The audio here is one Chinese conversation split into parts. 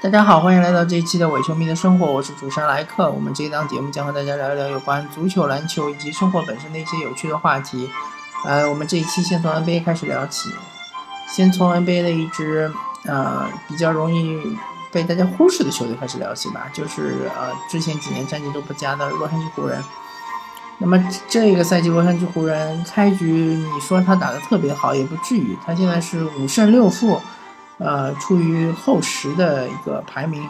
大家好，欢迎来到这一期的伪球迷的生活，我是主持人莱克。我们这一档节目将和大家聊一聊有关足球、篮球以及生活本身的一些有趣的话题。呃，我们这一期先从 NBA 开始聊起，先从 NBA 的一支呃比较容易被大家忽视的球队开始聊起吧，就是呃之前几年战绩都不佳的洛杉矶湖人。那么这个赛季洛杉矶湖人开局，你说他打得特别好也不至于，他现在是五胜六负。呃，处于后十的一个排名，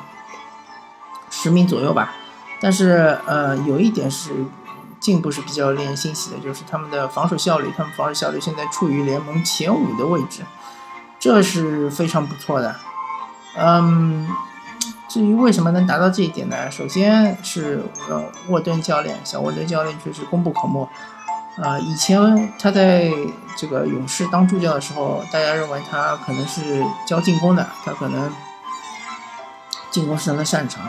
十名左右吧。但是呃，有一点是进步是比较令人欣喜的，就是他们的防守效率，他们防守效率现在处于联盟前五的位置，这是非常不错的。嗯，至于为什么能达到这一点呢？首先是呃，沃顿教练，小沃顿教练确实功不可没。啊，以前他在这个勇士当助教的时候，大家认为他可能是教进攻的，他可能进攻是他的擅长。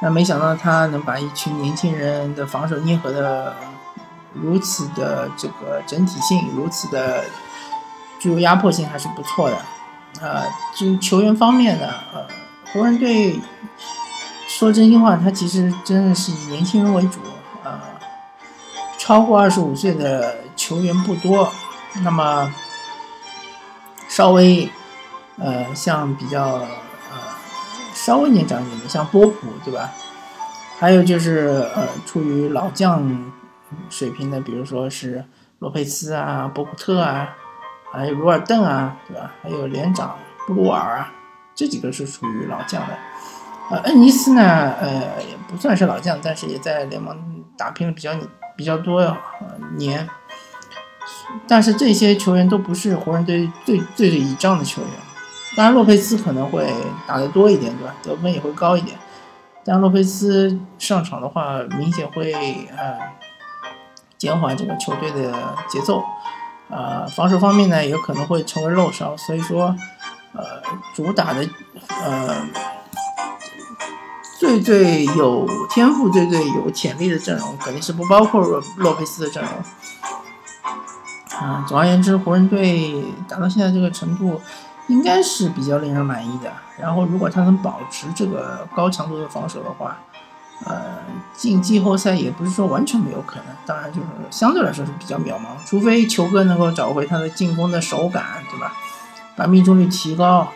那没想到他能把一群年轻人的防守捏合的如此的这个整体性，如此的具有压迫性，还是不错的。啊，就球员方面呢，呃，湖人队说真心话，他其实真的是以年轻人为主。啊超过二十五岁的球员不多，那么稍微呃像比较呃稍微年长一点的，像波普对吧？还有就是呃处于老将水平的，比如说是洛佩斯啊、博古特啊，还有鲁尔邓啊，对吧？还有连长布鲁尔啊，这几个是属于老将的。呃，恩尼斯呢，呃也不算是老将，但是也在联盟打拼了比较。比较多年，但是这些球员都不是湖人队最最最倚仗的球员。当然，洛佩斯可能会打得多一点，对吧？得分也会高一点。但洛佩斯上场的话，明显会呃减缓这个球队的节奏。呃，防守方面呢，也可能会成为漏勺。所以说，呃，主打的呃。最最有天赋、最最有潜力的阵容，肯定是不包括洛佩斯的阵容。啊，总而言之，湖人队打到现在这个程度，应该是比较令人满意的。然后，如果他能保持这个高强度的防守的话，呃，进季后赛也不是说完全没有可能。当然，就是相对来说是比较渺茫，除非球哥能够找回他的进攻的手感，对吧？把命中率提高，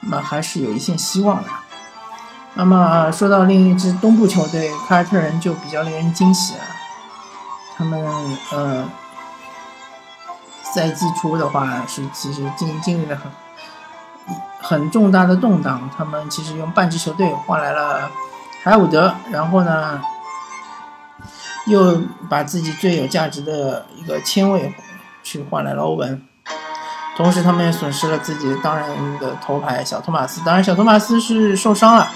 那还是有一线希望的。那么说到另一支东部球队凯尔特人，就比较令人惊喜了。他们呃，赛季初的话是其实经经历了很很重大的动荡。他们其实用半支球队换来了海伍德，然后呢，又把自己最有价值的一个签位去换来了欧文。同时，他们也损失了自己当然的头牌小托马斯。当然，小托马斯是受伤了。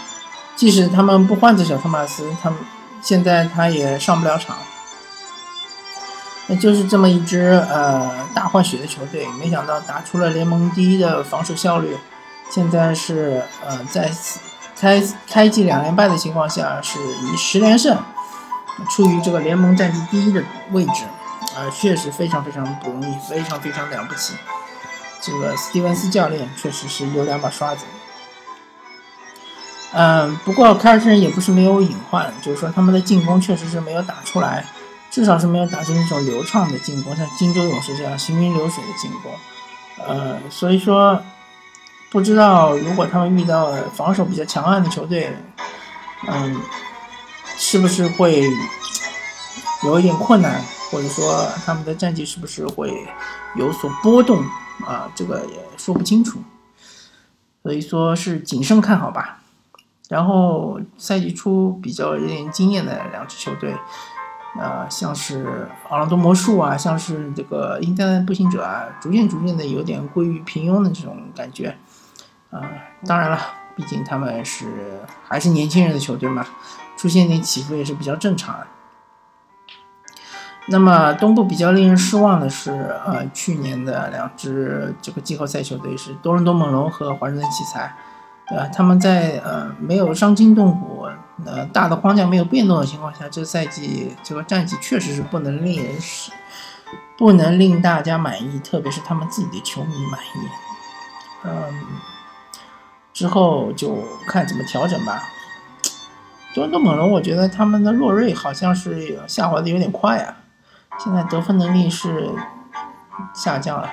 即使他们不换走小托马斯，他们现在他也上不了场。那就是这么一支呃大换血的球队，没想到打出了联盟第一的防守效率。现在是呃在开开季两连败的情况下，是以十连胜，处于这个联盟战绩第一的位置，啊，确实非常非常不容易，非常非常了不起。这个斯蒂文斯教练确实是有两把刷子。嗯，不过凯尔特人也不是没有隐患，就是说他们的进攻确实是没有打出来，至少是没有打出那种流畅的进攻，像金州勇士这样行云流水的进攻。呃，所以说不知道如果他们遇到防守比较强悍的球队，嗯，是不是会有一点困难，或者说他们的战绩是不是会有所波动啊？这个也说不清楚，所以说是谨慎看好吧。然后赛季初比较有点惊艳的两支球队，呃，像是奥兰多魔术啊，像是这个印第安步行者啊，逐渐逐渐的有点归于平庸的这种感觉，啊，当然了，毕竟他们是还是年轻人的球队嘛，出现点起伏也是比较正常的。那么东部比较令人失望的是，呃，去年的两支这个季后赛球队是多伦多猛龙和华盛顿奇才。对吧？他们在呃没有伤筋动骨、呃大的框架没有变动的情况下，这赛季这个战绩确实是不能令人失不能令大家满意，特别是他们自己的球迷满意。嗯，之后就看怎么调整吧。多伦多猛龙，我觉得他们的洛瑞好像是下滑的有点快啊，现在得分能力是下降了。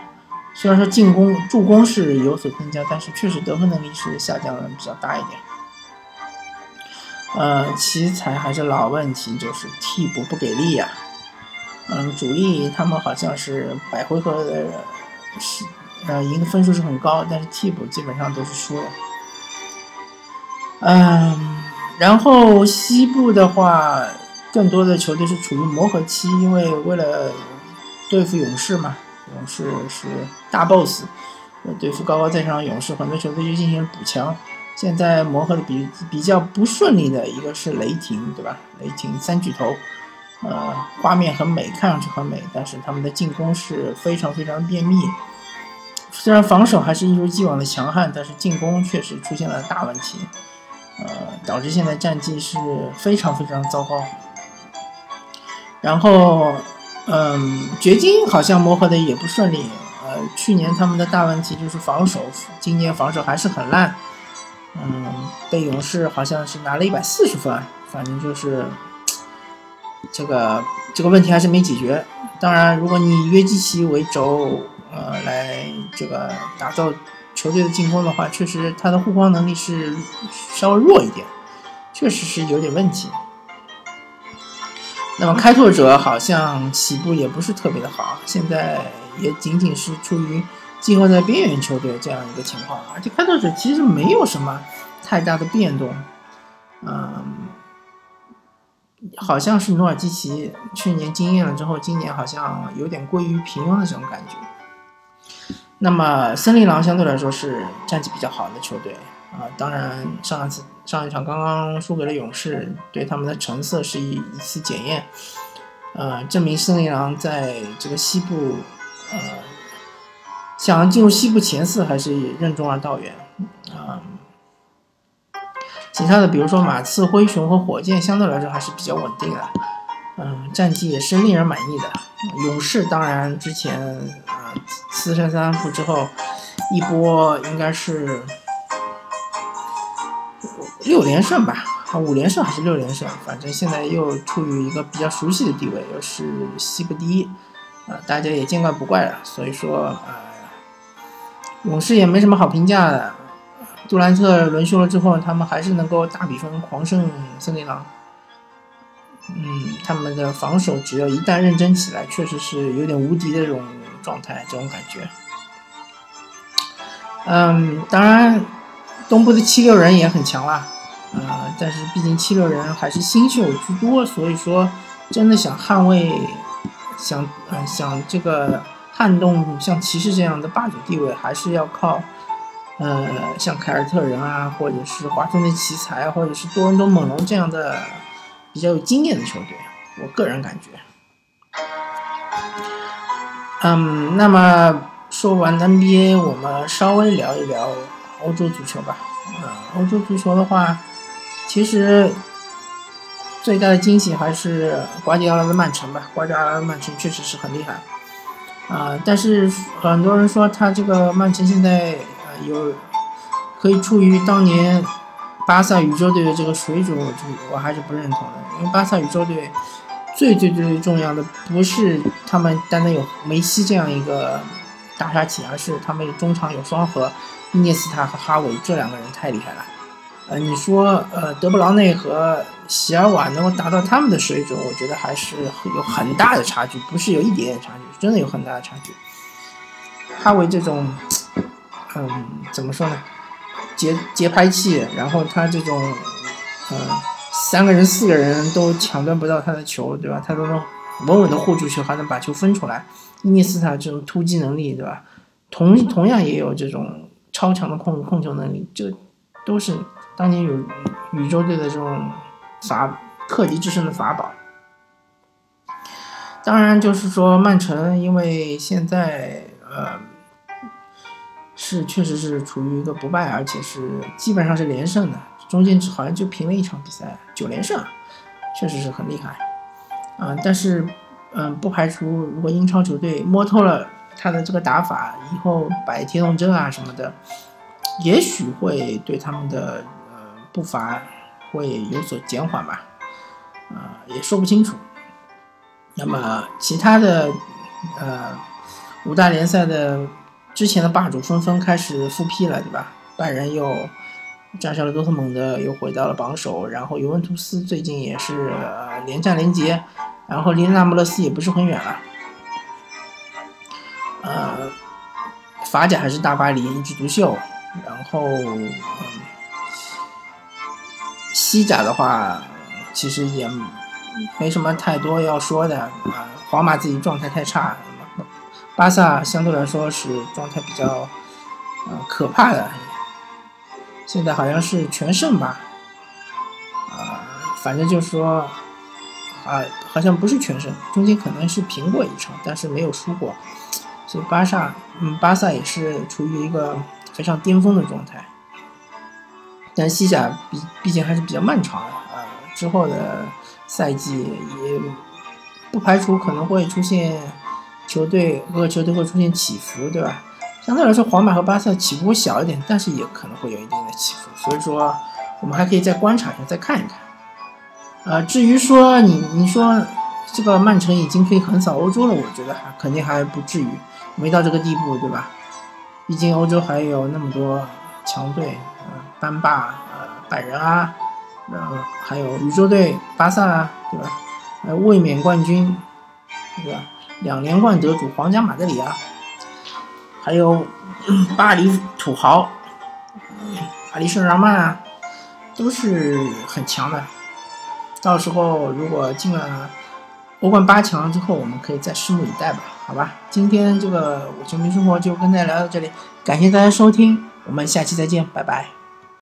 虽然说进攻助攻是有所增加，但是确实得分能力是下降了比较大一点。呃，奇才还是老问题，就是替补不给力呀。嗯，主力他们好像是百回合的是呃赢的分数是很高，但是替补基本上都是输的。嗯，然后西部的话，更多的球队是处于磨合期，因为为了对付勇士嘛。勇士是大 boss，对付高高在上的勇士，很多球队就进行补强。现在磨合的比比较不顺利的一个是雷霆，对吧？雷霆三巨头，呃，画面很美，看上去很美，但是他们的进攻是非常非常便秘。虽然防守还是一如既往的强悍，但是进攻确实出现了大问题，呃，导致现在战绩是非常非常糟糕。然后。嗯，掘金好像磨合的也不顺利。呃，去年他们的大问题就是防守，今年防守还是很烂。嗯，被勇士好像是拿了一百四十分，反正就是这个这个问题还是没解决。当然，如果你约基奇为轴，呃，来这个打造球队的进攻的话，确实他的护框能力是稍微弱一点，确实是有点问题。那么开拓者好像起步也不是特别的好，现在也仅仅是处于季后赛边缘球队这样一个情况，而且开拓者其实没有什么太大的变动，嗯，好像是努尔基奇去年惊艳了之后，今年好像有点过于平庸的这种感觉。那么森林狼相对来说是战绩比较好的球队。啊，当然，上一次上一场刚刚输给了勇士，对他们的成色是一一次检验，呃，证明森林狼在这个西部，呃，想进入西部前四还是任重而道远啊。其他的，比如说马刺、灰熊和火箭，相对来说还是比较稳定的，嗯，战绩也是令人满意的。勇士当然之前啊四胜三负之后，一波应该是。六连胜吧，啊，五连胜还是六连胜？反正现在又处于一个比较熟悉的地位，又是西部第一，啊，大家也见怪不怪了。所以说，呃，勇士也没什么好评价的。杜兰特轮休了之后，他们还是能够大比分狂胜森林狼。嗯，他们的防守只要一旦认真起来，确实是有点无敌的这种状态，这种感觉。嗯，当然。东部的七六人也很强啦，呃，但是毕竟七六人还是新秀居多，所以说真的想捍卫，想呃想这个撼动像骑士这样的霸主地位，还是要靠呃像凯尔特人啊，或者是华盛顿奇才，或者是多伦多猛龙这样的比较有经验的球队。我个人感觉，嗯，那么说完 NBA，我们稍微聊一聊。欧洲足球吧，啊，欧洲足球的话，其实最大的惊喜还是瓜迪奥拉的曼城吧。瓜迪奥拉的曼城确实是很厉害，啊，但是很多人说他这个曼城现在呃有可以处于当年巴萨宇宙队的这个水准，我就我还是不认同的。因为巴萨宇宙队最最最最重要的不是他们单单有梅西这样一个大杀器，而是他们中场有双核。伊涅斯塔和哈维这两个人太厉害了，呃，你说呃德布劳内和席尔瓦能够达到他们的水准，我觉得还是有很大的差距，不是有一点点差距，真的有很大的差距。哈维这种，嗯，怎么说呢？节节拍器，然后他这种，嗯，三个人四个人都抢断不到他的球，对吧？他都能稳稳的护住球，还能把球分出来。伊涅斯塔这种突击能力，对吧？同同样也有这种。超强的控控球能力，这都是当年有宇宙队的这种法克敌制胜的法宝。当然，就是说曼城，因为现在呃是确实是处于一个不败，而且是基本上是连胜的，中间好像就平了一场比赛，九连胜，确实是很厉害啊。但是嗯，不排除如果英超球队摸透了他的这个打法，以后摆铁桶阵啊什么的，也许会对他们的呃步伐会有所减缓吧，啊，也说不清楚。那么其他的呃五大联赛的之前的霸主纷纷开始复辟了，对吧？拜仁又战胜了多特蒙德，又回到了榜首，然后尤文图斯最近也是连战连捷。然后离那不勒斯也不是很远了，法甲还是大巴黎一枝独秀，然后西甲的话，其实也没什么太多要说的啊。皇马自己状态太差，巴萨相对来说是状态比较呃可怕的，现在好像是全胜吧，啊，反正就是说。啊，好像不是全胜，中间可能是平过一场，但是没有输过，所以巴萨，嗯，巴萨也是处于一个非常巅峰的状态。但西甲毕毕竟还是比较漫长的啊，之后的赛季也不排除可能会出现球队各个球队会出现起伏，对吧？相对来说，皇马和巴萨起伏会小一点，但是也可能会有一定的起伏，所以说我们还可以再观察一下，再看一看。呃，至于说你你说这个曼城已经可以横扫欧洲了，我觉得还肯定还不至于，没到这个地步，对吧？毕竟欧洲还有那么多强队，呃，班霸，呃，拜仁啊，然后还有宇宙队巴萨啊，对吧？呃，卫冕冠军，对吧？两连冠得主皇家马德里啊，还有巴黎土豪，巴黎圣日耳曼啊，都是很强的。到时候如果进了欧冠八强之后，我们可以再拭目以待吧，好吧？今天这个球迷生活就跟大家聊到这里，感谢大家收听，我们下期再见，拜拜。